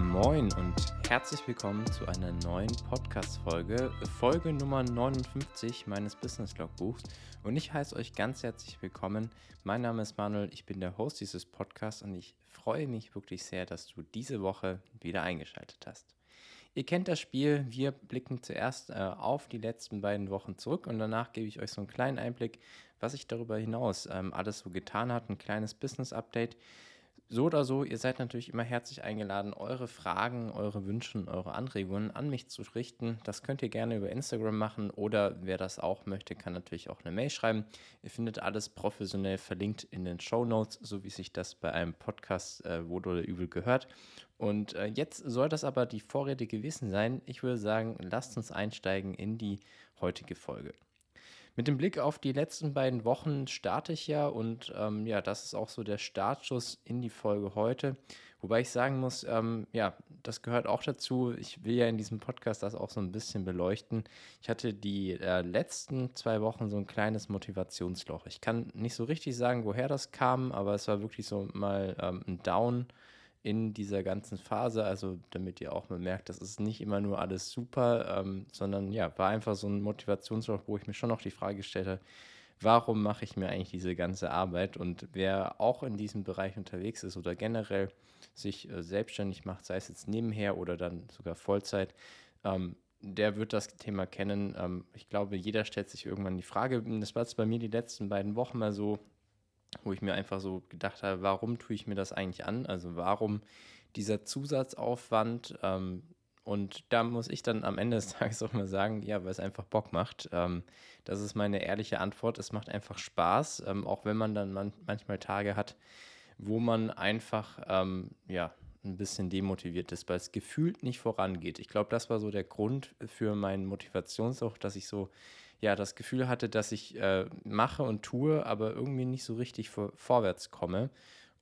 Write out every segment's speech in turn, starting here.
Moin und herzlich willkommen zu einer neuen Podcast-Folge, Folge Nummer 59 meines Business Logbuchs. Und ich heiße euch ganz herzlich willkommen. Mein Name ist Manuel, ich bin der Host dieses Podcasts und ich freue mich wirklich sehr, dass du diese Woche wieder eingeschaltet hast. Ihr kennt das Spiel, wir blicken zuerst äh, auf die letzten beiden Wochen zurück und danach gebe ich euch so einen kleinen Einblick, was sich darüber hinaus ähm, alles so getan hat, ein kleines Business-Update. So oder so, ihr seid natürlich immer herzlich eingeladen, eure Fragen, eure Wünsche eure Anregungen an mich zu richten. Das könnt ihr gerne über Instagram machen oder wer das auch möchte, kann natürlich auch eine Mail schreiben. Ihr findet alles professionell verlinkt in den Show Notes, so wie sich das bei einem Podcast äh, wohl oder übel gehört. Und äh, jetzt soll das aber die Vorrede gewesen sein. Ich würde sagen, lasst uns einsteigen in die heutige Folge. Mit dem Blick auf die letzten beiden Wochen starte ich ja und ähm, ja, das ist auch so der Startschuss in die Folge heute. Wobei ich sagen muss, ähm, ja, das gehört auch dazu. Ich will ja in diesem Podcast das auch so ein bisschen beleuchten. Ich hatte die äh, letzten zwei Wochen so ein kleines Motivationsloch. Ich kann nicht so richtig sagen, woher das kam, aber es war wirklich so mal ähm, ein Down in dieser ganzen Phase. Also damit ihr auch mal merkt, das ist nicht immer nur alles super, ähm, sondern ja, war einfach so ein Motivationsloch, wo ich mir schon noch die Frage gestellt habe, warum mache ich mir eigentlich diese ganze Arbeit? Und wer auch in diesem Bereich unterwegs ist oder generell sich äh, selbstständig macht, sei es jetzt nebenher oder dann sogar Vollzeit, ähm, der wird das Thema kennen. Ähm, ich glaube, jeder stellt sich irgendwann die Frage, das war jetzt bei mir die letzten beiden Wochen mal so, wo ich mir einfach so gedacht habe, warum tue ich mir das eigentlich an? Also warum dieser Zusatzaufwand? Ähm, und da muss ich dann am Ende des Tages auch mal sagen, ja, weil es einfach Bock macht. Ähm, das ist meine ehrliche Antwort. Es macht einfach Spaß, ähm, auch wenn man dann man manchmal Tage hat, wo man einfach, ähm, ja, ein bisschen demotiviert ist, weil es gefühlt nicht vorangeht. Ich glaube, das war so der Grund für meinen Motivationssucht, dass ich so ja das Gefühl hatte, dass ich äh, mache und tue, aber irgendwie nicht so richtig vor, vorwärts komme.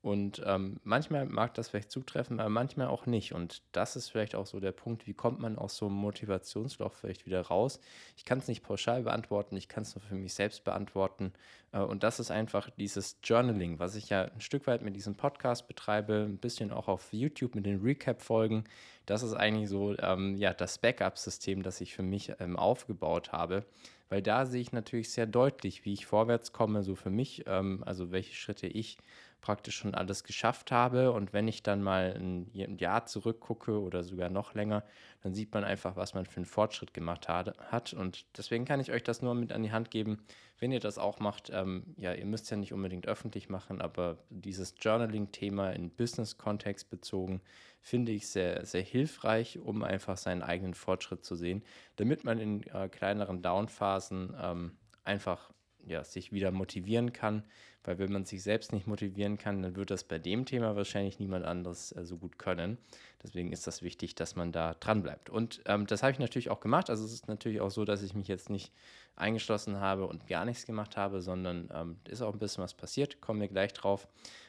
Und ähm, manchmal mag das vielleicht zutreffen, aber manchmal auch nicht. Und das ist vielleicht auch so der Punkt, wie kommt man aus so einem Motivationsloch vielleicht wieder raus? Ich kann es nicht pauschal beantworten, ich kann es nur für mich selbst beantworten. Äh, und das ist einfach dieses Journaling, was ich ja ein Stück weit mit diesem Podcast betreibe, ein bisschen auch auf YouTube mit den Recap-Folgen. Das ist eigentlich so ähm, ja, das Backup-System, das ich für mich ähm, aufgebaut habe weil da sehe ich natürlich sehr deutlich, wie ich vorwärts komme, so für mich, ähm, also welche Schritte ich praktisch schon alles geschafft habe. Und wenn ich dann mal ein Jahr zurückgucke oder sogar noch länger, dann sieht man einfach, was man für einen Fortschritt gemacht hat. Und deswegen kann ich euch das nur mit an die Hand geben, wenn ihr das auch macht. Ähm, ja, ihr müsst ja nicht unbedingt öffentlich machen, aber dieses Journaling-Thema in Business-Kontext bezogen, finde ich sehr, sehr hilfreich, um einfach seinen eigenen Fortschritt zu sehen, damit man in äh, kleineren Downphasen ähm, einfach ja, sich wieder motivieren kann, weil wenn man sich selbst nicht motivieren kann, dann wird das bei dem Thema wahrscheinlich niemand anderes äh, so gut können. Deswegen ist das wichtig, dass man da dran bleibt. Und ähm, das habe ich natürlich auch gemacht. Also es ist natürlich auch so, dass ich mich jetzt nicht eingeschlossen habe und gar nichts gemacht habe, sondern ähm, ist auch ein bisschen was passiert. Kommen wir gleich drauf.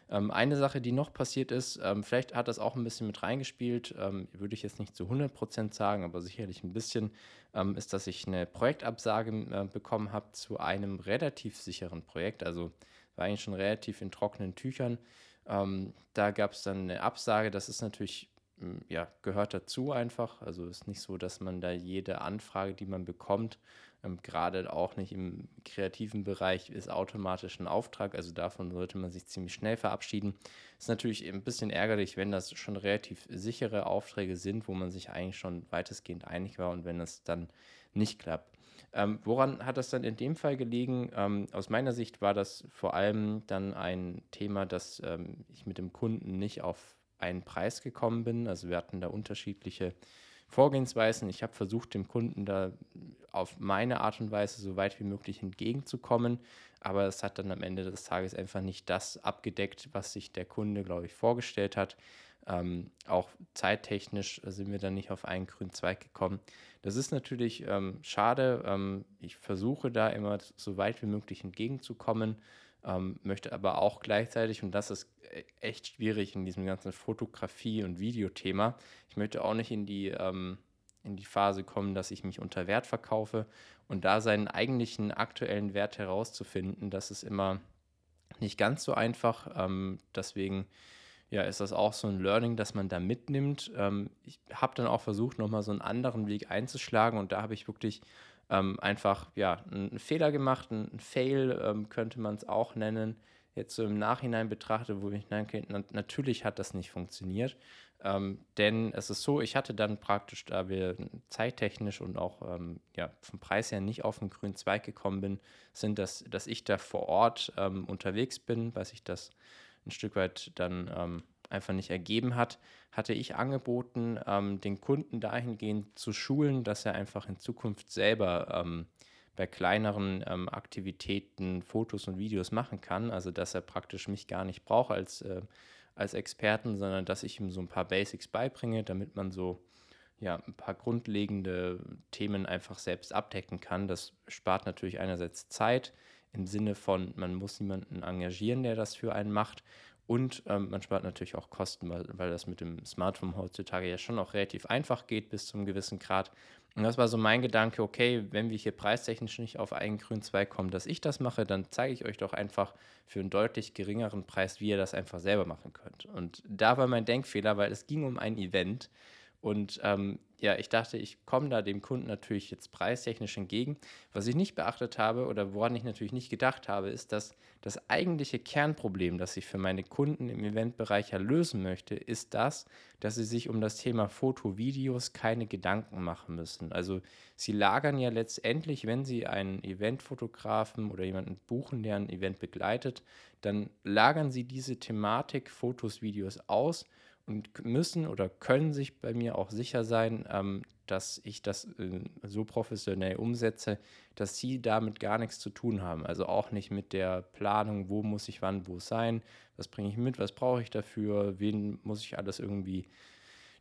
Ähm, eine Sache, die noch passiert ist, ähm, vielleicht hat das auch ein bisschen mit reingespielt, ähm, würde ich jetzt nicht zu 100% sagen, aber sicherlich ein bisschen, ähm, ist, dass ich eine Projektabsage äh, bekommen habe zu einem relativ sicheren Projekt. Also war eigentlich schon relativ in trockenen Tüchern. Ähm, da gab es dann eine Absage. Das ist natürlich, ja, gehört dazu einfach. Also ist nicht so, dass man da jede Anfrage, die man bekommt, ähm, Gerade auch nicht im kreativen Bereich ist automatisch ein Auftrag, also davon sollte man sich ziemlich schnell verabschieden. Ist natürlich ein bisschen ärgerlich, wenn das schon relativ sichere Aufträge sind, wo man sich eigentlich schon weitestgehend einig war und wenn es dann nicht klappt. Ähm, woran hat das dann in dem Fall gelegen? Ähm, aus meiner Sicht war das vor allem dann ein Thema, dass ähm, ich mit dem Kunden nicht auf einen Preis gekommen bin. Also wir hatten da unterschiedliche Vorgehensweisen. Ich habe versucht, dem Kunden da auf meine Art und Weise so weit wie möglich entgegenzukommen, aber es hat dann am Ende des Tages einfach nicht das abgedeckt, was sich der Kunde, glaube ich, vorgestellt hat. Ähm, auch zeittechnisch sind wir dann nicht auf einen grünen Zweig gekommen. Das ist natürlich ähm, schade. Ähm, ich versuche da immer so weit wie möglich entgegenzukommen ähm, möchte aber auch gleichzeitig, und das ist e-, echt schwierig in diesem ganzen Fotografie- und Videothema, ich möchte auch nicht in die, ähm, in die Phase kommen, dass ich mich unter Wert verkaufe und da seinen eigentlichen aktuellen Wert herauszufinden, das ist immer nicht ganz so einfach. Ähm, deswegen ja, ist das auch so ein Learning, das man da mitnimmt. Ähm, ich habe dann auch versucht, nochmal so einen anderen Weg einzuschlagen und da habe ich wirklich ähm, einfach ja, einen Fehler gemacht, einen Fail ähm, könnte man es auch nennen. Jetzt so im Nachhinein betrachtet, wo ich denke, na, natürlich hat das nicht funktioniert. Ähm, denn es ist so, ich hatte dann praktisch, da wir zeittechnisch und auch ähm, ja, vom Preis her nicht auf den grünen Zweig gekommen bin, sind das, dass ich da vor Ort ähm, unterwegs bin, weil sich das ein Stück weit dann ähm, einfach nicht ergeben hat, hatte ich angeboten, ähm, den Kunden dahingehend zu schulen, dass er einfach in Zukunft selber ähm, bei kleineren ähm, Aktivitäten Fotos und Videos machen kann. Also dass er praktisch mich gar nicht braucht als, äh, als Experten, sondern dass ich ihm so ein paar Basics beibringe, damit man so ja, ein paar grundlegende Themen einfach selbst abdecken kann. Das spart natürlich einerseits Zeit im Sinne von, man muss niemanden engagieren, der das für einen macht. Und ähm, man spart natürlich auch Kosten, weil, weil das mit dem Smartphone heutzutage ja schon auch relativ einfach geht bis zu einem gewissen Grad. Und das war so mein Gedanke, okay, wenn wir hier preistechnisch nicht auf einen grünen Zweig kommen, dass ich das mache, dann zeige ich euch doch einfach für einen deutlich geringeren Preis, wie ihr das einfach selber machen könnt. Und da war mein Denkfehler, weil es ging um ein Event und ähm, ja, ich dachte, ich komme da dem Kunden natürlich jetzt preistechnisch entgegen. Was ich nicht beachtet habe oder woran ich natürlich nicht gedacht habe, ist, dass das eigentliche Kernproblem, das ich für meine Kunden im Eventbereich ja lösen möchte, ist das, dass sie sich um das Thema Foto, Videos keine Gedanken machen müssen. Also sie lagern ja letztendlich, wenn sie einen Eventfotografen oder jemanden buchen, der ein Event begleitet, dann lagern sie diese Thematik Fotos, Videos aus und müssen oder können sich bei mir auch sicher sein, ähm, dass ich das äh, so professionell umsetze, dass sie damit gar nichts zu tun haben. Also auch nicht mit der Planung, wo muss ich wann wo sein, was bringe ich mit, was brauche ich dafür, wen muss ich alles irgendwie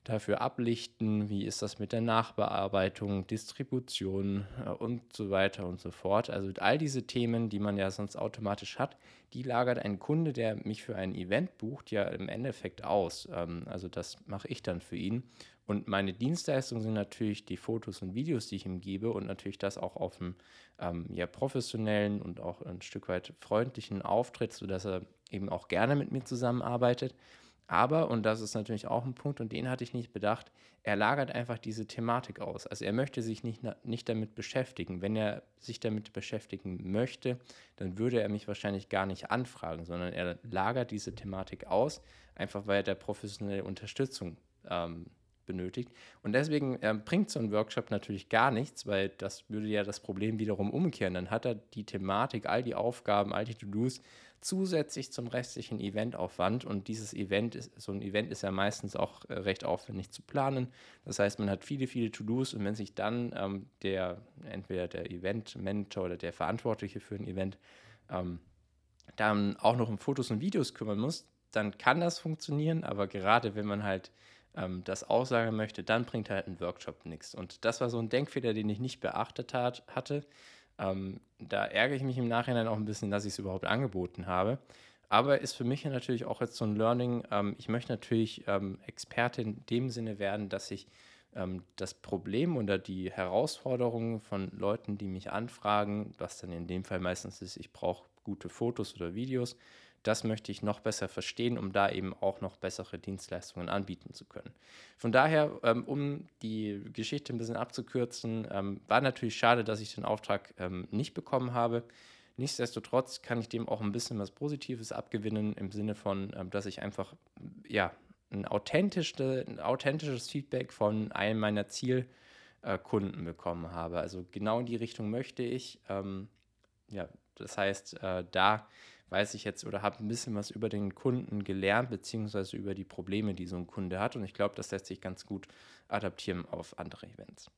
dafür ablichten, wie ist das mit der Nachbearbeitung, Distribution äh, und so weiter und so fort. Also all diese Themen, die man ja sonst automatisch hat, die lagert ein Kunde, der mich für ein Event bucht, ja im Endeffekt aus. Ähm, also das mache ich dann für ihn. Und meine Dienstleistungen sind natürlich die Fotos und Videos, die ich ihm gebe und natürlich das auch auf einem ähm, ja, professionellen und auch ein Stück weit freundlichen Auftritt, sodass er eben auch gerne mit mir zusammenarbeitet. Aber, und das ist natürlich auch ein Punkt, und den hatte ich nicht bedacht, er lagert einfach diese Thematik aus. Also er möchte sich nicht, nicht damit beschäftigen. Wenn er sich damit beschäftigen möchte, dann würde er mich wahrscheinlich gar nicht anfragen, sondern er lagert diese Thematik aus, einfach weil er da professionelle Unterstützung ähm, benötigt. Und deswegen ähm, bringt so ein Workshop natürlich gar nichts, weil das würde ja das Problem wiederum umkehren. Dann hat er die Thematik, all die Aufgaben, all die To-Dos zusätzlich zum restlichen Eventaufwand. Und dieses Event ist, so ein Event ist ja meistens auch äh, recht aufwendig zu planen. Das heißt, man hat viele, viele To-Dos und wenn sich dann ähm, der, entweder der Event-Manager oder der Verantwortliche für ein Event ähm, dann auch noch um Fotos und Videos kümmern muss, dann kann das funktionieren, aber gerade wenn man halt ähm, das aussagen möchte, dann bringt halt ein Workshop nichts. Und das war so ein Denkfehler, den ich nicht beachtet hat, hatte. Ähm, da ärgere ich mich im Nachhinein auch ein bisschen, dass ich es überhaupt angeboten habe. Aber ist für mich natürlich auch jetzt so ein Learning. Ähm, ich möchte natürlich ähm, Experte in dem Sinne werden, dass ich ähm, das Problem oder die Herausforderungen von Leuten, die mich anfragen, was dann in dem Fall meistens ist, ich brauche gute Fotos oder Videos, das möchte ich noch besser verstehen, um da eben auch noch bessere Dienstleistungen anbieten zu können. Von daher, ähm, um die Geschichte ein bisschen abzukürzen, ähm, war natürlich schade, dass ich den Auftrag ähm, nicht bekommen habe. Nichtsdestotrotz kann ich dem auch ein bisschen was Positives abgewinnen, im Sinne von, dass ich einfach ja, ein, authentische, ein authentisches Feedback von einem meiner Zielkunden bekommen habe. Also genau in die Richtung möchte ich. ja, das heißt, äh, da weiß ich jetzt oder habe ein bisschen was über den Kunden gelernt, beziehungsweise über die Probleme, die so ein Kunde hat. Und ich glaube, das lässt sich ganz gut adaptieren auf andere Events.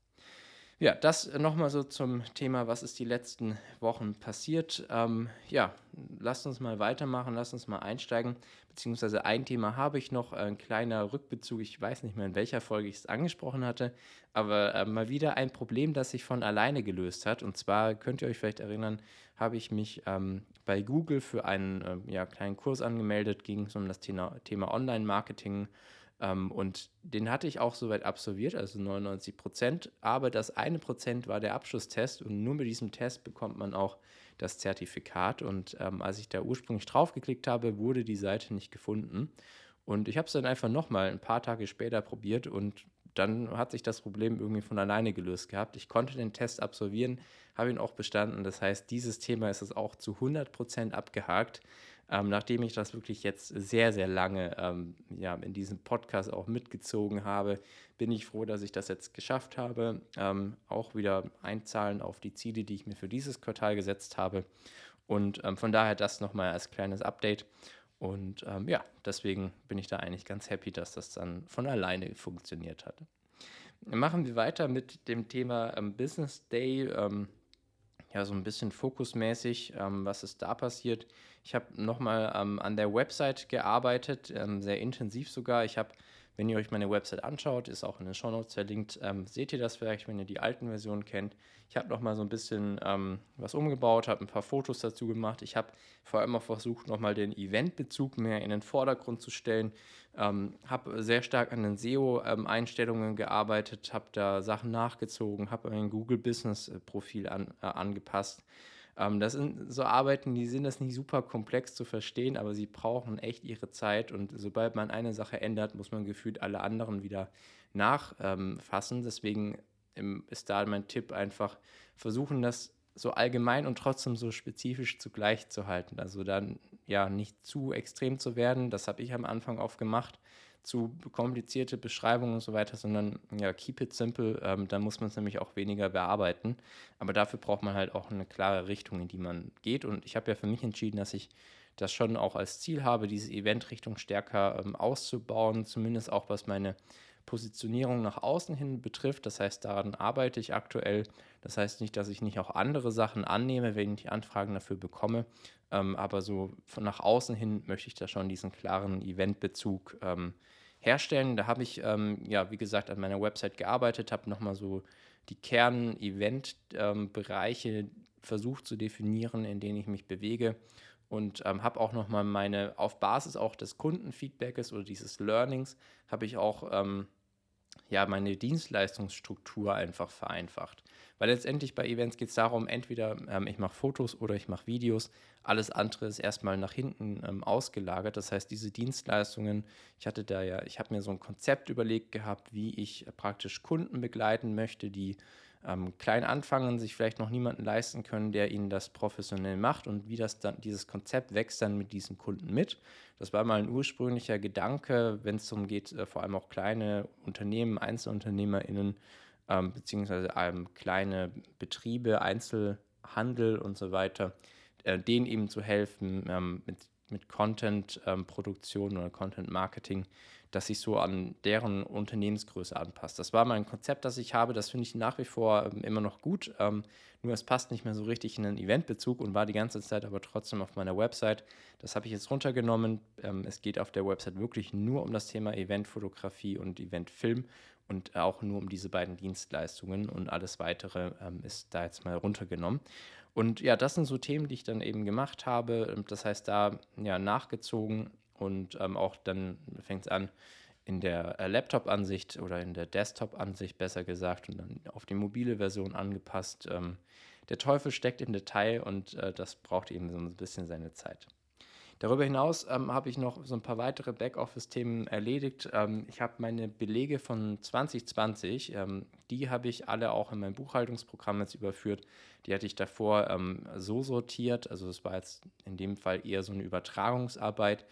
Ja, das nochmal so zum Thema, was ist die letzten Wochen passiert. Ähm, ja, lasst uns mal weitermachen, lasst uns mal einsteigen. Beziehungsweise ein Thema habe ich noch, ein kleiner Rückbezug. Ich weiß nicht mehr, in welcher Folge ich es angesprochen hatte, aber äh, mal wieder ein Problem, das sich von alleine gelöst hat. Und zwar könnt ihr euch vielleicht erinnern, habe ich mich ähm, bei Google für einen äh, ja, kleinen Kurs angemeldet, ging es um das Thema, Thema Online-Marketing ähm, und den hatte ich auch soweit absolviert, also 99 Prozent. Aber das eine Prozent war der Abschlusstest und nur mit diesem Test bekommt man auch das Zertifikat. Und ähm, als ich da ursprünglich draufgeklickt habe, wurde die Seite nicht gefunden. Und ich habe es dann einfach nochmal ein paar Tage später probiert und dann hat sich das Problem irgendwie von alleine gelöst gehabt. Ich konnte den Test absolvieren, habe ihn auch bestanden. Das heißt, dieses Thema ist es auch zu 100% abgehakt. Ähm, nachdem ich das wirklich jetzt sehr, sehr lange ähm, ja, in diesem Podcast auch mitgezogen habe, bin ich froh, dass ich das jetzt geschafft habe. Ähm, auch wieder einzahlen auf die Ziele, die ich mir für dieses Quartal gesetzt habe. Und ähm, von daher das nochmal als kleines Update. Und ähm, ja, deswegen bin ich da eigentlich ganz happy, dass das dann von alleine funktioniert hat. Machen wir weiter mit dem Thema ähm, Business Day. Ja, so ein bisschen fokusmäßig, ähm, was ist da passiert. Ich habe nochmal ähm, an der Website gearbeitet, ähm, sehr intensiv sogar. Ich habe wenn ihr euch meine Website anschaut, ist auch in den Shownotes verlinkt, ähm, seht ihr das vielleicht, wenn ihr die alten Versionen kennt. Ich habe noch mal so ein bisschen ähm, was umgebaut, habe ein paar Fotos dazu gemacht. Ich habe vor allem auch versucht, noch mal den Eventbezug mehr in den Vordergrund zu stellen. Ähm, habe sehr stark an den SEO-Einstellungen gearbeitet, habe da Sachen nachgezogen, habe mein Google Business Profil an, äh, angepasst. Ähm, das sind so Arbeiten, die sind das nicht super komplex zu verstehen, aber sie brauchen echt ihre Zeit und sobald man eine Sache ändert, muss man gefühlt alle anderen wieder nachfassen. Ähm, Deswegen ist da mein Tipp einfach versuchen, das so allgemein und trotzdem so spezifisch zugleich zu halten. Also dann ja nicht zu extrem zu werden. Das habe ich am Anfang oft gemacht zu komplizierte Beschreibungen und so weiter, sondern ja, keep it simple. Ähm, dann muss man es nämlich auch weniger bearbeiten. Aber dafür braucht man halt auch eine klare Richtung, in die man geht. Und ich habe ja für mich entschieden, dass ich das schon auch als Ziel habe, diese Eventrichtung stärker ähm, auszubauen, zumindest auch was meine Positionierung nach außen hin betrifft. Das heißt, daran arbeite ich aktuell. Das heißt nicht, dass ich nicht auch andere Sachen annehme, wenn ich Anfragen dafür bekomme. Ähm, aber so nach außen hin möchte ich da schon diesen klaren Eventbezug ähm, herstellen. Da habe ich, ähm, ja, wie gesagt, an meiner Website gearbeitet, habe nochmal so die Kern-Event-Bereiche ähm, versucht zu definieren, in denen ich mich bewege und ähm, habe auch nochmal meine, auf Basis auch des Kundenfeedbacks oder dieses Learnings, habe ich auch ähm, ja, meine Dienstleistungsstruktur einfach vereinfacht. Weil letztendlich bei Events geht es darum, entweder ähm, ich mache Fotos oder ich mache Videos. Alles andere ist erstmal nach hinten ähm, ausgelagert. Das heißt, diese Dienstleistungen, ich hatte da ja, ich habe mir so ein Konzept überlegt gehabt, wie ich praktisch Kunden begleiten möchte, die ähm, klein anfangen, sich vielleicht noch niemanden leisten können, der ihnen das professionell macht und wie das dann, dieses Konzept wächst dann mit diesen Kunden mit. Das war mal ein ursprünglicher Gedanke, wenn es darum geht, äh, vor allem auch kleine Unternehmen, EinzelunternehmerInnen, ähm, beziehungsweise ähm, kleine Betriebe, Einzelhandel und so weiter, äh, denen eben zu helfen, ähm, mit, mit Content-Produktion ähm, oder Content-Marketing dass sich so an deren Unternehmensgröße anpasst. Das war mein Konzept, das ich habe. Das finde ich nach wie vor ähm, immer noch gut. Ähm, nur es passt nicht mehr so richtig in den Eventbezug und war die ganze Zeit aber trotzdem auf meiner Website. Das habe ich jetzt runtergenommen. Ähm, es geht auf der Website wirklich nur um das Thema Eventfotografie und Eventfilm und auch nur um diese beiden Dienstleistungen und alles weitere ähm, ist da jetzt mal runtergenommen. Und ja, das sind so Themen, die ich dann eben gemacht habe. Das heißt, da ja nachgezogen und ähm, auch dann fängt es an in der äh, Laptop-Ansicht oder in der Desktop-Ansicht besser gesagt und dann auf die mobile Version angepasst. Ähm, der Teufel steckt im Detail und äh, das braucht eben so ein bisschen seine Zeit. Darüber hinaus ähm, habe ich noch so ein paar weitere Backoffice-Themen erledigt. Ähm, ich habe meine Belege von 2020, ähm, die habe ich alle auch in mein Buchhaltungsprogramm jetzt überführt. Die hatte ich davor ähm, so sortiert, also es war jetzt in dem Fall eher so eine Übertragungsarbeit.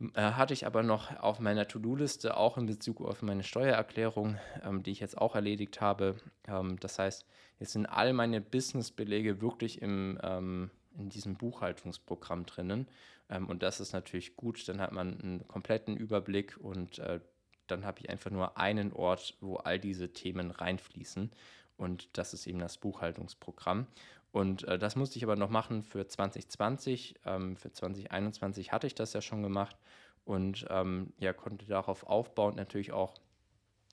Äh, hatte ich aber noch auf meiner To-Do-Liste, auch in Bezug auf meine Steuererklärung, ähm, die ich jetzt auch erledigt habe. Ähm, das heißt, jetzt sind all meine Business-Belege wirklich im, ähm, in diesem Buchhaltungsprogramm drinnen. Ähm, und das ist natürlich gut. Dann hat man einen kompletten Überblick und äh, dann habe ich einfach nur einen Ort, wo all diese Themen reinfließen. Und das ist eben das Buchhaltungsprogramm. Und äh, das musste ich aber noch machen für 2020. Ähm, für 2021 hatte ich das ja schon gemacht und ähm, ja, konnte darauf aufbauend natürlich auch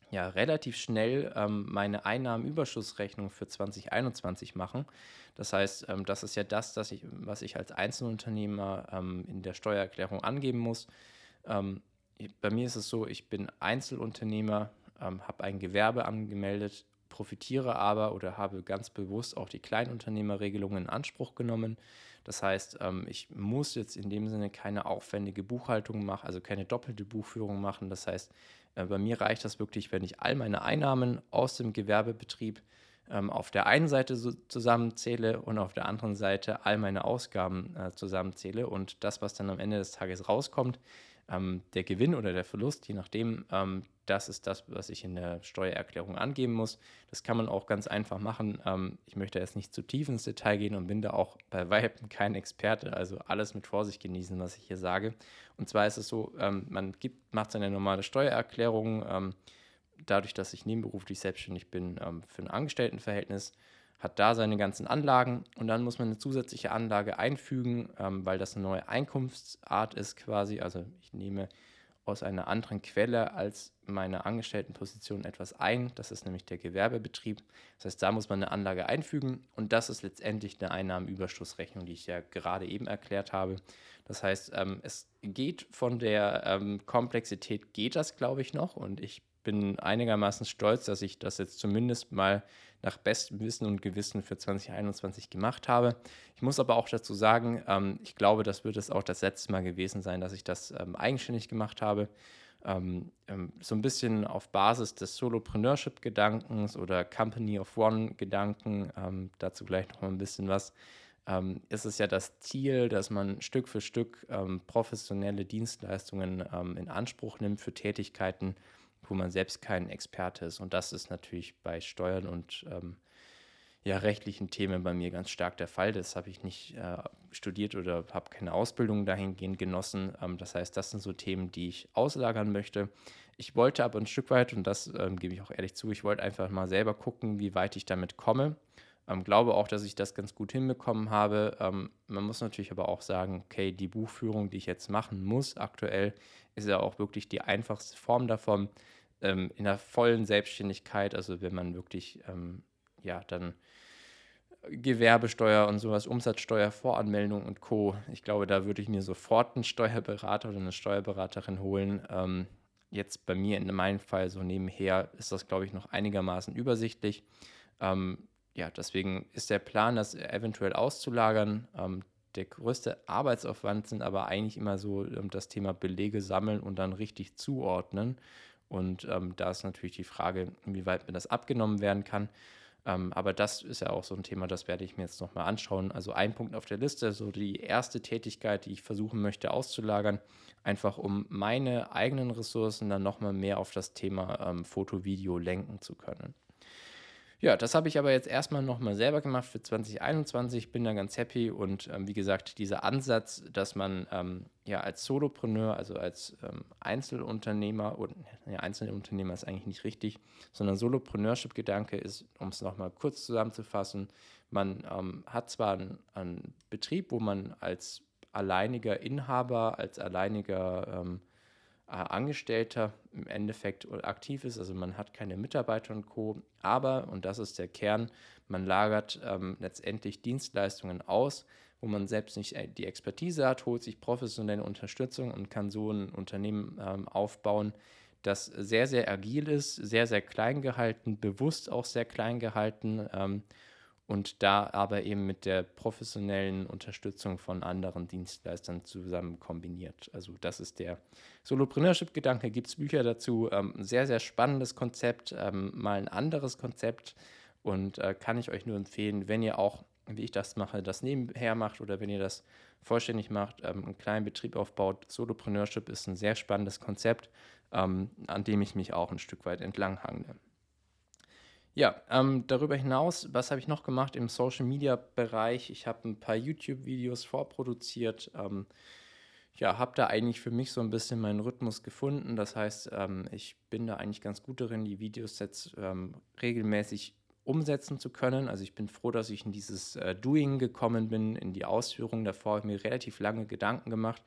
ja, relativ schnell ähm, meine Einnahmenüberschussrechnung für 2021 machen. Das heißt, ähm, das ist ja das, das ich, was ich als Einzelunternehmer ähm, in der Steuererklärung angeben muss. Ähm, bei mir ist es so, ich bin Einzelunternehmer, habe ein Gewerbe angemeldet, profitiere aber oder habe ganz bewusst auch die Kleinunternehmerregelung in Anspruch genommen. Das heißt, ähm, ich muss jetzt in dem Sinne keine aufwendige Buchhaltung machen, also keine doppelte Buchführung machen. Das heißt, äh, bei mir reicht das wirklich, wenn ich all meine Einnahmen aus dem Gewerbebetrieb ähm, auf der einen Seite so zusammenzähle und auf der anderen Seite all meine Ausgaben äh, zusammenzähle und das, was dann am Ende des Tages rauskommt, ähm, der Gewinn oder der Verlust, je nachdem, ähm, das ist das, was ich in der Steuererklärung angeben muss. Das kann man auch ganz einfach machen. Ähm, ich möchte jetzt nicht zu tief ins Detail gehen und bin da auch bei Weitem kein Experte. Also alles mit Vorsicht genießen, was ich hier sage. Und zwar ist es so, ähm, man gibt, macht seine normale Steuererklärung. Ähm, dadurch, dass ich nebenberuflich selbstständig bin, ähm, für ein Angestelltenverhältnis hat da seine ganzen Anlagen und dann muss man eine zusätzliche Anlage einfügen, ähm, weil das eine neue Einkunftsart ist quasi. Also ich nehme aus einer anderen Quelle als meine Angestelltenposition etwas ein. Das ist nämlich der Gewerbebetrieb. Das heißt, da muss man eine Anlage einfügen und das ist letztendlich eine Einnahmenüberschussrechnung, die ich ja gerade eben erklärt habe. Das heißt, ähm, es geht von der ähm, Komplexität, geht das, glaube ich, noch und ich bin einigermaßen stolz, dass ich das jetzt zumindest mal nach bestem Wissen und Gewissen für 2021 gemacht habe. Ich muss aber auch dazu sagen, ähm, ich glaube, das wird es auch das letzte Mal gewesen sein, dass ich das ähm, eigenständig gemacht habe. Ähm, ähm so ein bisschen auf Basis des Solopreneurship-Gedankens oder Company of One-Gedanken, ähm, dazu gleich noch mal ein bisschen was, ähm, ist es ja das Ziel, dass man Stück für Stück professionelle Dienstleistungen in Anspruch nimmt für Tätigkeiten, wo man selbst kein Experte ist. Und das ist natürlich bei Steuern und ähm, ja, rechtlichen Themen bei mir ganz stark der Fall. Das habe ich nicht äh, studiert oder habe keine Ausbildung dahingehend genossen. Ähm, das heißt, das sind so Themen, die ich auslagern möchte. Ich wollte aber ein Stück weit, und das ähm, gebe ich auch ehrlich zu, ich wollte einfach mal selber gucken, wie weit ich damit komme. Ähm, glaube auch, dass ich das ganz gut hinbekommen habe. Ähm, man muss natürlich aber auch sagen, okay, die Buchführung, die ich jetzt machen muss aktuell, ist ja auch wirklich die einfachste Form davon ähm, in der vollen Selbstständigkeit, also wenn man wirklich, ähm, ja, dann Gewerbesteuer und sowas, Umsatzsteuervoranmeldung und Co. Ich glaube, da würde ich mir sofort einen Steuerberater oder eine Steuerberaterin holen. Ähm, jetzt bei mir in meinem Fall so nebenher ist das, glaube ich, noch einigermaßen übersichtlich. Ähm, ja, deswegen ist der Plan, das eventuell auszulagern. Ähm, der größte Arbeitsaufwand sind aber eigentlich immer so ähm, das Thema Belege sammeln und dann richtig zuordnen. Und ähm, da ist natürlich die Frage, inwieweit mir das abgenommen werden kann. Ähm, aber das ist ja auch so ein Thema, das werde ich mir jetzt nochmal anschauen. Also ein Punkt auf der Liste, so die erste Tätigkeit, die ich versuchen möchte auszulagern, einfach um meine eigenen Ressourcen dann nochmal mehr auf das Thema ähm, Foto, Video lenken zu können. Ja, das habe ich aber jetzt erstmal nochmal selber gemacht für 2021, bin da ganz happy und ähm, wie gesagt, dieser Ansatz, dass man ähm, ja als Solopreneur, also als ähm, Einzelunternehmer, und ja, Einzelunternehmer ist eigentlich nicht richtig, sondern Solopreneurship-Gedanke ist, um es nochmal kurz zusammenzufassen, man ähm, hat zwar einen, einen, Betrieb, wo man als alleiniger Inhaber, als alleiniger ähm, äh, Angestellter im Endeffekt aktiv ist. Also man hat keine Mitarbeiter und Co. Aber, und das ist der Kern, man lagert ähm, letztendlich Dienstleistungen aus, wo man selbst nicht äh, die Expertise hat, holt sich professionelle Unterstützung und kann so ein Unternehmen ähm, aufbauen, das sehr, sehr agil ist, sehr, sehr klein gehalten, bewusst auch sehr klein gehalten. Ähm, und da aber eben mit der professionellen Unterstützung von anderen Dienstleistern zusammen kombiniert. Also das ist der Solopreneurship-Gedanke, gibt es Bücher dazu, ähm, sehr, sehr spannendes Konzept, ähm, mal ein anderes Konzept und äh, kann ich euch nur empfehlen, wenn ihr auch, wie ich das mache, das nebenher macht oder wenn ihr das vollständig macht, ähm, einen kleinen Betrieb aufbaut. Solopreneurship ist ein sehr spannendes Konzept, ähm, an dem ich mich auch ein Stück weit entlang hangle. Ja, ähm, darüber hinaus, was habe ich noch gemacht im Social Media Bereich? Ich habe ein paar YouTube-Videos vorproduziert. Ähm, ja, habe da eigentlich für mich so ein bisschen meinen Rhythmus gefunden. Das heißt, ähm, ich bin da eigentlich ganz gut darin, die Videos jetzt ähm, regelmäßig umsetzen zu können. Also ich bin froh, dass ich in dieses äh, Doing gekommen bin, in die Ausführung. Davor habe ich mir relativ lange Gedanken gemacht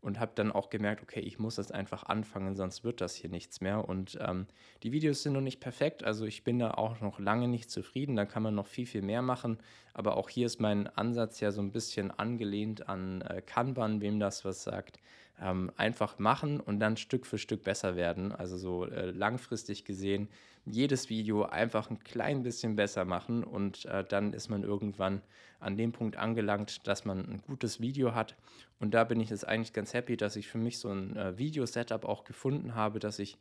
und habe dann auch gemerkt, okay, ich muss das einfach anfangen, sonst wird das hier nichts mehr. Und ähm, die Videos sind noch nicht perfekt, also ich bin da auch noch lange nicht zufrieden, da kann man noch viel, viel mehr machen. Aber auch hier ist mein Ansatz ja so ein bisschen angelehnt an äh, Kanban, wem das was sagt. Ähm, einfach machen und dann Stück für Stück besser werden. Also so äh, langfristig gesehen jedes Video einfach ein klein bisschen besser machen und äh, dann ist man irgendwann an dem Punkt angelangt, dass man ein gutes Video hat. Und da bin ich jetzt eigentlich ganz happy, dass ich für mich so ein äh, Video-Setup auch gefunden habe, dass ich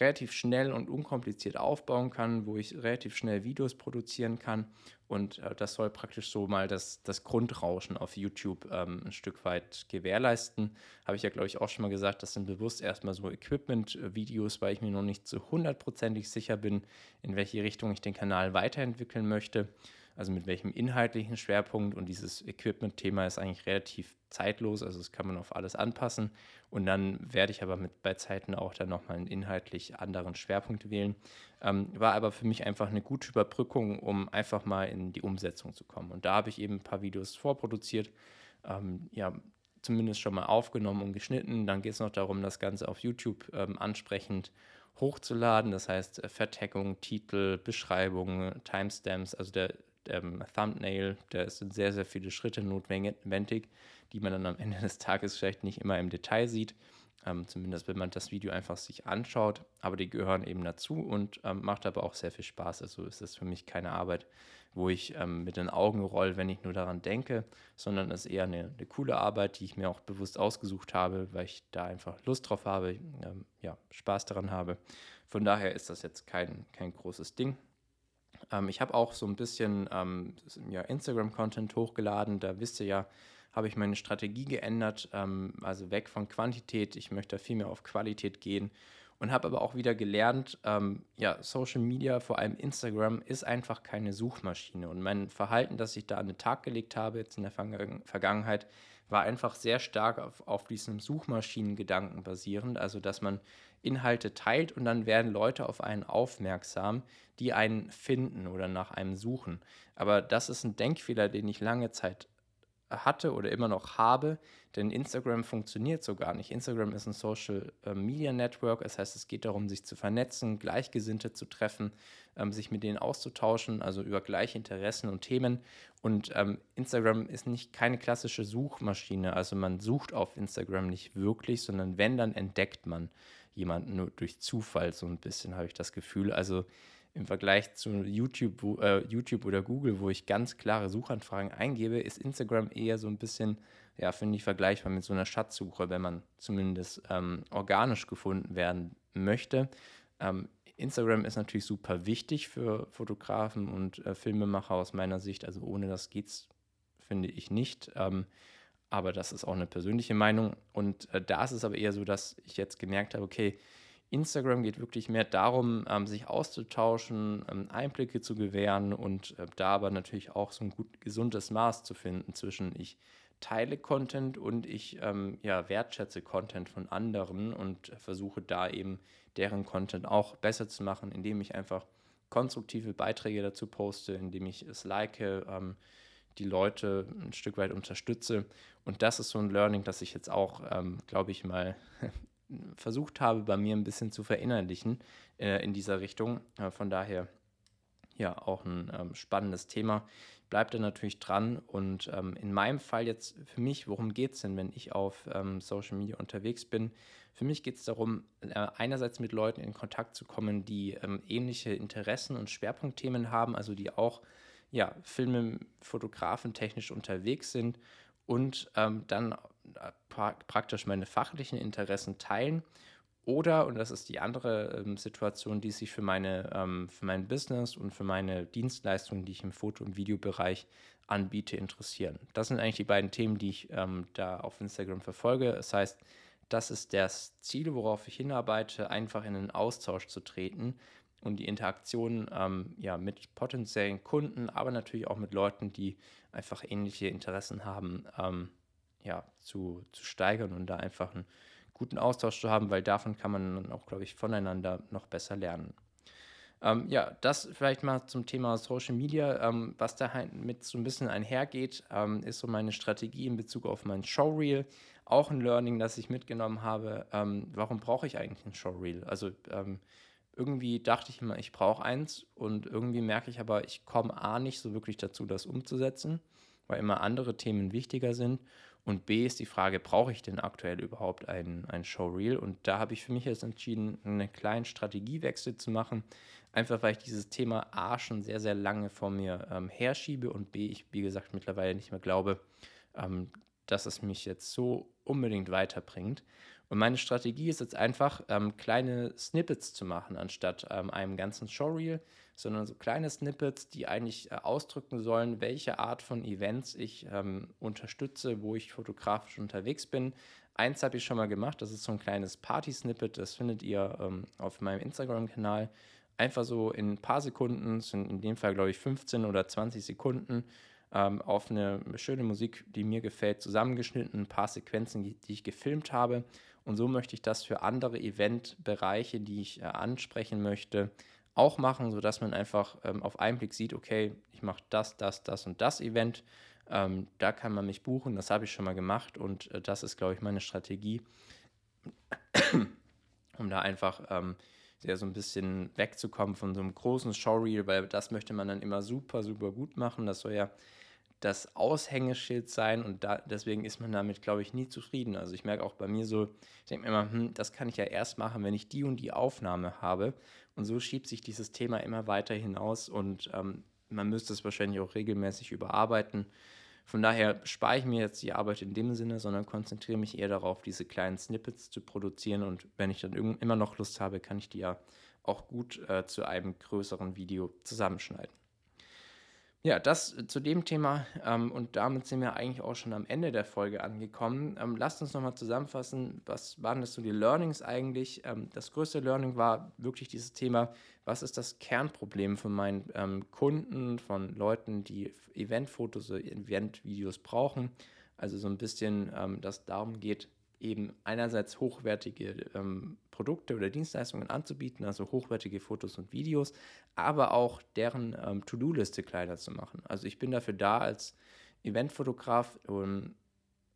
relativ schnell und unkompliziert aufbauen kann, wo ich relativ schnell Videos produzieren kann. Und äh, das soll praktisch so mal das, das Grundrauschen auf YouTube ähm, ein Stück weit gewährleisten. Habe ich ja, glaube ich, auch schon mal gesagt, das sind bewusst erstmal so Equipment-Videos, weil ich mir noch nicht zu hundertprozentig sicher bin, in welche Richtung ich den Kanal weiterentwickeln möchte also mit welchem inhaltlichen Schwerpunkt. Und dieses Equipment-Thema ist eigentlich relativ zeitlos, also das kann man auf alles anpassen. Und dann werde ich aber mit bei Zeiten auch dann nochmal einen inhaltlich anderen Schwerpunkt wählen. Ähm, war aber für mich einfach eine gute Überbrückung, um einfach mal in die Umsetzung zu kommen. Und da habe ich eben ein paar Videos vorproduziert. Ähm, ja, zumindest schon mal aufgenommen und geschnitten. Dann geht es noch darum, das Ganze auf YouTube ähm, ansprechend hochzuladen. Das heißt, äh, Verteckung, Titel, Beschreibung, Timestamps. Also der ähm, Thumbnail, da sind sehr, sehr viele Schritte notwendig, die man dann am Ende des Tages vielleicht nicht immer im Detail sieht. Ähm, zumindest wenn man das Video einfach sich anschaut, aber die gehören eben dazu und ähm, macht aber auch sehr viel Spaß. Also ist es für mich keine Arbeit, wo ich ähm, mit den Augen roll, wenn ich nur daran denke, sondern es ist eher eine, eine, coole Arbeit, die ich mir auch bewusst ausgesucht habe, weil ich da einfach Lust drauf habe, ähm, ja, Spaß daran habe. Von daher ist das jetzt kein, kein großes Ding. Ähm, ich habe auch so ein bisschen ähm, ja, Instagram-Content hochgeladen. Da wisst ihr ja, habe ich meine Strategie geändert, ähm, also weg von Quantität. Ich möchte viel mehr auf Qualität gehen und habe aber auch wieder gelernt, ähm, ja, Social Media, vor allem Instagram, ist einfach keine Suchmaschine. Und mein Verhalten, das ich da an den Tag gelegt habe, jetzt in der Vergangenheit, war einfach sehr stark auf, auf diesem Suchmaschinengedanken basierend. Also, dass man Inhalte teilt und dann werden Leute auf einen aufmerksam, die einen finden oder nach einem suchen. Aber das ist ein Denkfehler, den ich lange Zeit hatte oder immer noch habe, denn Instagram funktioniert so gar nicht. Instagram ist ein Social äh, Media Network, das heißt, es geht darum, sich zu vernetzen, Gleichgesinnte zu treffen, ähm, sich mit denen auszutauschen, also über gleiche Interessen und Themen. Und ähm, Instagram ist nicht keine klassische Suchmaschine, also man sucht auf Instagram nicht wirklich, sondern wenn, dann entdeckt man jemanden nur durch Zufall so ein bisschen, habe ich das Gefühl. Also im Vergleich zu YouTube, äh, YouTube oder Google, wo ich ganz klare Suchanfragen eingebe, ist Instagram eher so ein bisschen, ja, finde ich, vergleichbar mit so einer Schatzsuche, wenn man zumindest ähm, organisch gefunden werden möchte. Ähm, Instagram ist natürlich super wichtig für Fotografen und äh, Filmemacher aus meiner Sicht. Also ohne das geht's, finde ich nicht. Ähm, aber das ist auch eine persönliche Meinung. Und äh, da ist es aber eher so, dass ich jetzt gemerkt habe, okay, Instagram geht wirklich mehr darum, ähm, sich auszutauschen, ähm, Einblicke zu gewähren und äh, da aber natürlich auch so ein gut gesundes Maß zu finden zwischen ich teile Content und ich ähm, ja, wertschätze Content von anderen und versuche da eben deren Content auch besser zu machen, indem ich einfach konstruktive Beiträge dazu poste, indem ich es like, ähm, die Leute ein Stück weit unterstütze. Und das ist so ein Learning, das ich jetzt auch, ähm, glaube ich, mal versucht habe, bei mir ein bisschen zu verinnerlichen äh, in dieser Richtung. Äh, von daher ja auch ein ähm, spannendes Thema. Bleibt da natürlich dran und ähm, in meinem Fall jetzt für mich, worum geht es denn, wenn ich auf ähm, Social Media unterwegs bin? Für mich geht es darum, äh, einerseits mit Leuten in Kontakt zu kommen, die ähm, ähnliche Interessen und Schwerpunktthemen haben, also die auch ja, Filme, Fotografen technisch unterwegs sind und ähm, dann äh, pra praktisch meine fachlichen Interessen teilen. Oder, und das ist die andere ähm, Situation, die sich für, meine, ähm, für mein Business und für meine Dienstleistungen, die ich im Foto- und Videobereich anbiete, interessieren. Das sind eigentlich die beiden Themen, die ich ähm, da auf Instagram verfolge. Das heißt, das ist das Ziel, worauf ich hinarbeite, einfach in einen Austausch zu treten und die Interaktion ähm, ja, mit potenziellen Kunden, aber natürlich auch mit Leuten, die einfach ähnliche Interessen haben, ähm, ja, zu, zu steigern und da einfach einen guten Austausch zu haben, weil davon kann man dann auch, glaube ich, voneinander noch besser lernen. Ähm, ja, das vielleicht mal zum Thema Social Media. Ähm, was da halt mit so ein bisschen einhergeht, ähm, ist so meine Strategie in Bezug auf mein Showreel. Auch ein Learning, das ich mitgenommen habe. Ähm, warum brauche ich eigentlich ein Showreel? Also ähm, irgendwie dachte ich immer, ich brauche eins und irgendwie merke ich aber, ich komme A nicht so wirklich dazu, das umzusetzen, weil immer andere Themen wichtiger sind. Und B ist die Frage, brauche ich denn aktuell überhaupt ein, ein Showreel? Und da habe ich für mich jetzt entschieden, einen kleinen Strategiewechsel zu machen. Einfach weil ich dieses Thema A schon sehr, sehr lange vor mir ähm, herschiebe und B, ich, wie gesagt, mittlerweile nicht mehr glaube, ähm, dass es mich jetzt so unbedingt weiterbringt. Und meine Strategie ist jetzt einfach, ähm, kleine Snippets zu machen, anstatt ähm, einem ganzen Showreel, sondern so kleine Snippets, die eigentlich äh, ausdrücken sollen, welche Art von Events ich ähm, unterstütze, wo ich fotografisch unterwegs bin. Eins habe ich schon mal gemacht, das ist so ein kleines Party-Snippet, das findet ihr ähm, auf meinem Instagram-Kanal einfach so in ein paar Sekunden, sind in dem Fall glaube ich 15 oder 20 Sekunden, ähm, auf eine schöne Musik, die mir gefällt, zusammengeschnitten, ein paar Sequenzen, die, die ich gefilmt habe. Und so möchte ich das für andere Eventbereiche, die ich äh, ansprechen möchte, auch machen, sodass man einfach ähm, auf einen Blick sieht, okay, ich mache das, das, das und das Event. Ähm, da kann man mich buchen, das habe ich schon mal gemacht und äh, das ist, glaube ich, meine Strategie, um da einfach ähm, ja, so ein bisschen wegzukommen von so einem großen Showreel, weil das möchte man dann immer super, super gut machen. Das soll ja das Aushängeschild sein und da, deswegen ist man damit, glaube ich, nie zufrieden. Also ich merke auch bei mir so, ich denke mir immer, hm, das kann ich ja erst machen, wenn ich die und die Aufnahme habe. Und so schiebt sich dieses Thema immer weiter hinaus und ähm, man müsste es wahrscheinlich auch regelmäßig überarbeiten. Von daher spare ich mir jetzt die Arbeit in dem Sinne, sondern konzentriere mich eher darauf, diese kleinen Snippets zu produzieren. Und wenn ich dann immer noch Lust habe, kann ich die ja auch gut äh, zu einem größeren Video zusammenschneiden. Ja, das zu dem Thema ähm, und damit sind wir eigentlich auch schon am Ende der Folge angekommen. Ähm, lasst uns nochmal zusammenfassen, was waren das so die Learnings eigentlich? Ähm, das größte Learning war wirklich dieses Thema, was ist das Kernproblem von meinen ähm, Kunden, von Leuten, die Eventfotos, Eventvideos brauchen? Also so ein bisschen, ähm, dass darum geht, eben einerseits hochwertige ähm, Produkte oder Dienstleistungen anzubieten, also hochwertige Fotos und Videos, aber auch deren ähm, To-Do-Liste kleiner zu machen. Also ich bin dafür da als Eventfotograf um,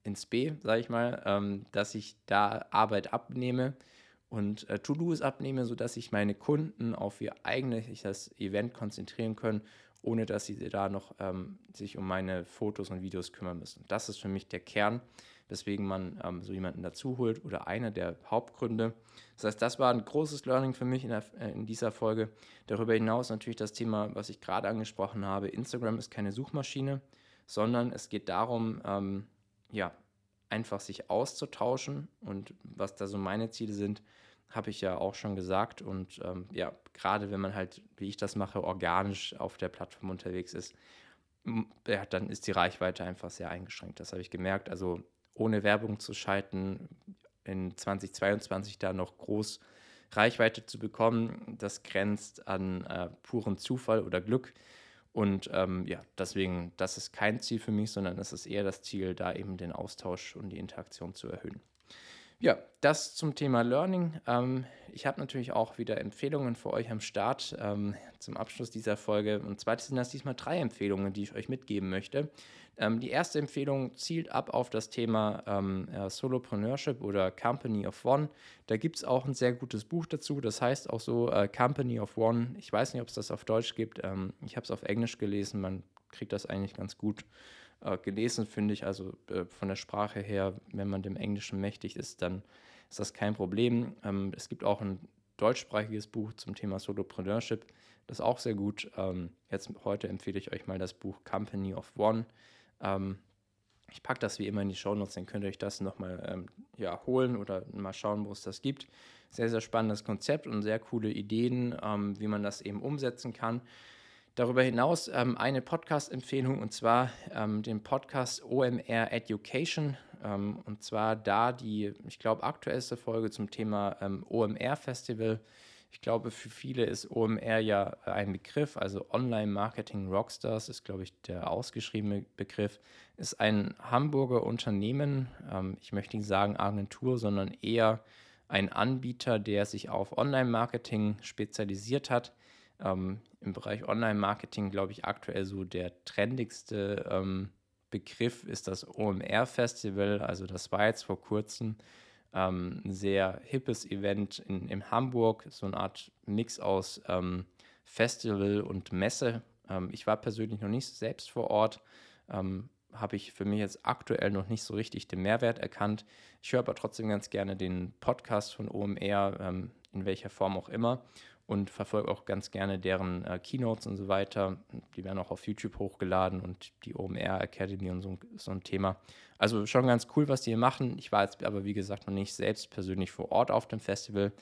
ins B, sage ich mal, ähm, dass ich da Arbeit abnehme und äh, To-Dos abnehme, sodass ich meine Kunden auf ihr eigenes Event konzentrieren können, ohne dass sie da noch ähm, sich um meine Fotos und Videos kümmern müssen. Das ist für mich der Kern weswegen man ähm, so jemanden dazu holt oder einer der Hauptgründe. Das heißt, das war ein großes Learning für mich in, der, äh, in dieser Folge. Darüber hinaus natürlich das Thema, was ich gerade angesprochen habe. Instagram ist keine Suchmaschine, sondern es geht darum, ähm, ja, einfach sich auszutauschen und was da so meine Ziele sind, habe ich ja auch schon gesagt. Und ähm, ja, gerade wenn man halt, wie ich das mache, organisch auf der Plattform unterwegs ist, ja, dann ist die Reichweite einfach sehr eingeschränkt. Das habe ich gemerkt. Also ohne Werbung zu schalten, in 2022 da noch groß Reichweite zu bekommen, das grenzt an äh, puren Zufall oder Glück. Und ähm, ja, deswegen, das ist kein Ziel für mich, sondern es ist eher das Ziel, da eben den Austausch und die Interaktion zu erhöhen. Ja, das zum Thema Learning. Ähm, ich habe natürlich auch wieder Empfehlungen für euch am Start ähm, zum Abschluss dieser Folge. Und zwar sind das diesmal drei Empfehlungen, die ich euch mitgeben möchte. Ähm, die erste Empfehlung zielt ab auf das Thema ähm, ja, Solopreneurship oder Company of One. Da gibt es auch ein sehr gutes Buch dazu. Das heißt auch so äh, Company of One. Ich weiß nicht, ob es das auf Deutsch gibt. Ähm, ich habe es auf Englisch gelesen. Man kriegt das eigentlich ganz gut äh, gelesen, finde ich. Also äh, von der Sprache her, wenn man dem Englischen mächtig ist, dann ist das kein Problem. Ähm, es gibt auch ein deutschsprachiges Buch zum Thema Solopreneurship. Das ist auch sehr gut. Ähm, jetzt heute empfehle ich euch mal das Buch Company of One. Ähm, ich packe das wie immer in die Shownotes, dann könnt ihr euch das nochmal ähm, ja, holen oder mal schauen, wo es das gibt. Sehr, sehr spannendes Konzept und sehr coole Ideen, ähm, wie man das eben umsetzen kann. Darüber hinaus ähm, eine Podcast-Empfehlung und zwar ähm, den Podcast OMR Education. Ähm, und zwar da die, ich glaube, aktuellste Folge zum Thema ähm, OMR Festival. Ich glaube, für viele ist OMR ja ein Begriff, also Online Marketing Rockstars ist, glaube ich, der ausgeschriebene Begriff. Ist ein Hamburger Unternehmen, ähm, ich möchte nicht sagen Agentur, sondern eher ein Anbieter, der sich auf Online Marketing spezialisiert hat ähm, im Bereich Online-Marketing, glaube ich, aktuell so der trendigste ähm, Begriff ist das OMR-Festival. Also das war jetzt vor kurzem ähm, ein sehr hippes Event in, in Hamburg, so eine Art Mix aus ähm, Festival und Messe. Ähm, ich war persönlich noch nicht selbst vor Ort, ähm, habe ich für mich jetzt aktuell noch nicht so richtig den Mehrwert erkannt. Ich höre aber trotzdem ganz gerne den Podcast von OMR, in welcher Form auch immer und verfolge auch ganz gerne deren äh, Keynotes und so weiter. Die werden auch auf YouTube hochgeladen und die OMR Academy und so, so ein Thema. Also schon ganz cool, was die hier machen. Ich war jetzt aber, wie gesagt, noch nicht selbst persönlich vor Ort auf dem Festival.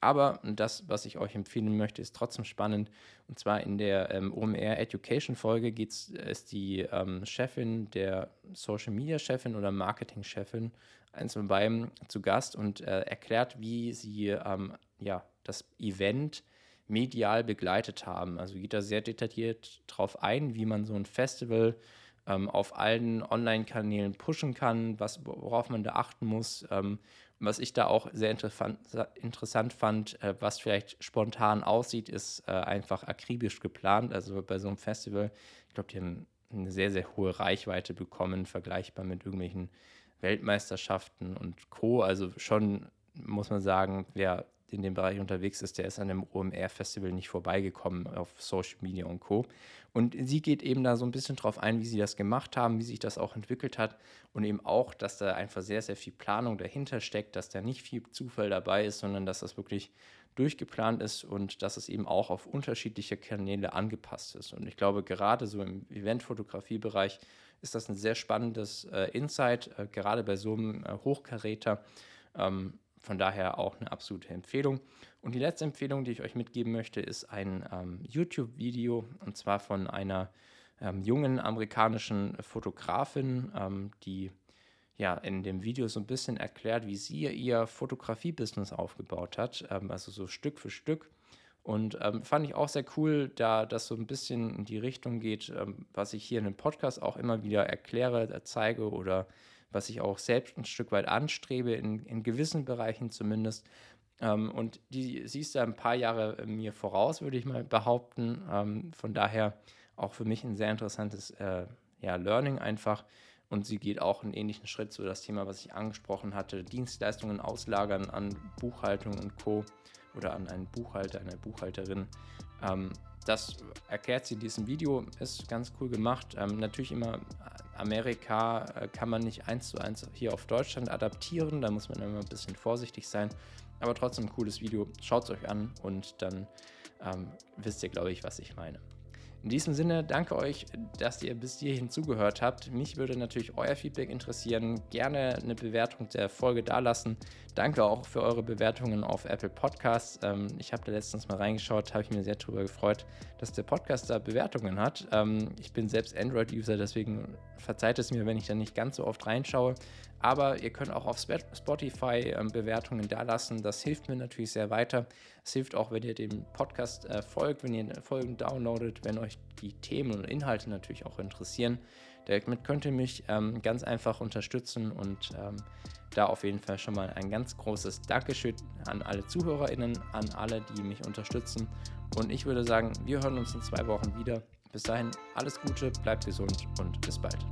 Aber das, was ich euch empfehlen möchte, ist trotzdem spannend. Und zwar in der ähm, OMR Education Folge geht's, ist die ähm, Chefin, der Social Media Chefin oder Marketing Chefin, eins von beiden, zu Gast und äh, erklärt, wie sie ähm, ja, das Event medial begleitet haben. Also geht da sehr detailliert drauf ein, wie man so ein Festival ähm, auf allen Online-Kanälen pushen kann, was, worauf man da achten muss. Ähm, was ich da auch sehr interessant fand, äh, was vielleicht spontan aussieht, ist äh, einfach akribisch geplant. Also bei so einem Festival, ich glaube, die haben eine sehr, sehr hohe Reichweite bekommen, vergleichbar mit irgendwelchen Weltmeisterschaften und Co. Also schon muss man sagen, wer in dem Bereich unterwegs ist, der ist an dem OMR-Festival nicht vorbeigekommen auf Social Media und Co. Und sie geht eben da so ein bisschen drauf ein, wie sie das gemacht haben, wie sich das auch entwickelt hat und eben auch, dass da einfach sehr, sehr viel Planung dahinter steckt, dass da nicht viel Zufall dabei ist, sondern dass das wirklich durchgeplant ist und dass es eben auch auf unterschiedliche Kanäle angepasst ist. Und ich glaube, gerade so im Eventfotografiebereich ist das ein sehr spannendes äh, Insight, äh, gerade bei so einem äh, Hochkaräter. Ähm, von daher auch eine absolute Empfehlung. Und die letzte Empfehlung, die ich euch mitgeben möchte, ist ein ähm, YouTube-Video und zwar von einer ähm, jungen amerikanischen Fotografin, ähm, die ja in dem Video so ein bisschen erklärt, wie sie ihr Fotografie-Business aufgebaut hat, ähm, also so Stück für Stück. Und ähm, fand ich auch sehr cool, da das so ein bisschen in die Richtung geht, ähm, was ich hier in dem Podcast auch immer wieder erkläre, zeige oder was ich auch selbst ein Stück weit anstrebe, in, in gewissen Bereichen zumindest. Ähm, und die siehst du ein paar Jahre mir voraus, würde ich mal behaupten. Ähm, von daher auch für mich ein sehr interessantes äh, ja, Learning einfach. Und sie geht auch einen ähnlichen Schritt zu das Thema, was ich angesprochen hatte, Dienstleistungen auslagern an Buchhaltung und Co. oder an einen Buchhalter, eine Buchhalterin. Ähm, das erklärt sie in diesem Video, ist ganz cool gemacht. Ähm, natürlich immer Amerika äh, kann man nicht eins zu eins hier auf Deutschland adaptieren, da muss man immer ein bisschen vorsichtig sein. Aber trotzdem ein cooles Video. Schaut es euch an und dann ähm, wisst ihr, glaube ich, was ich meine. In diesem Sinne, danke euch, dass ihr bis hierhin zugehört habt. Mich würde natürlich euer Feedback interessieren. Gerne eine Bewertung der Folge dalassen. Danke auch für eure Bewertungen auf Apple Podcasts. Ähm, ich habe da letztens mal reingeschaut, habe ich mir sehr darüber gefreut, dass der Podcast da Bewertungen hat. Ähm, ich bin selbst Android-User, deswegen verzeiht es mir, wenn ich da nicht ganz so oft reinschaue. Aber ihr könnt auch auf Spotify ähm, Bewertungen dalassen. Das hilft mir natürlich sehr weiter. Es hilft auch, wenn ihr dem Podcast äh, folgt, wenn ihr Folgen downloadet, wenn euch die Themen und Inhalte natürlich auch interessieren. Damit könnt ihr mich ähm, ganz einfach unterstützen und ähm, da auf jeden Fall schon mal ein ganz großes Dankeschön an alle ZuhörerInnen, an alle, die mich unterstützen. Und ich würde sagen, wir hören uns in zwei Wochen wieder. Bis dahin alles Gute, bleibt gesund und bis bald.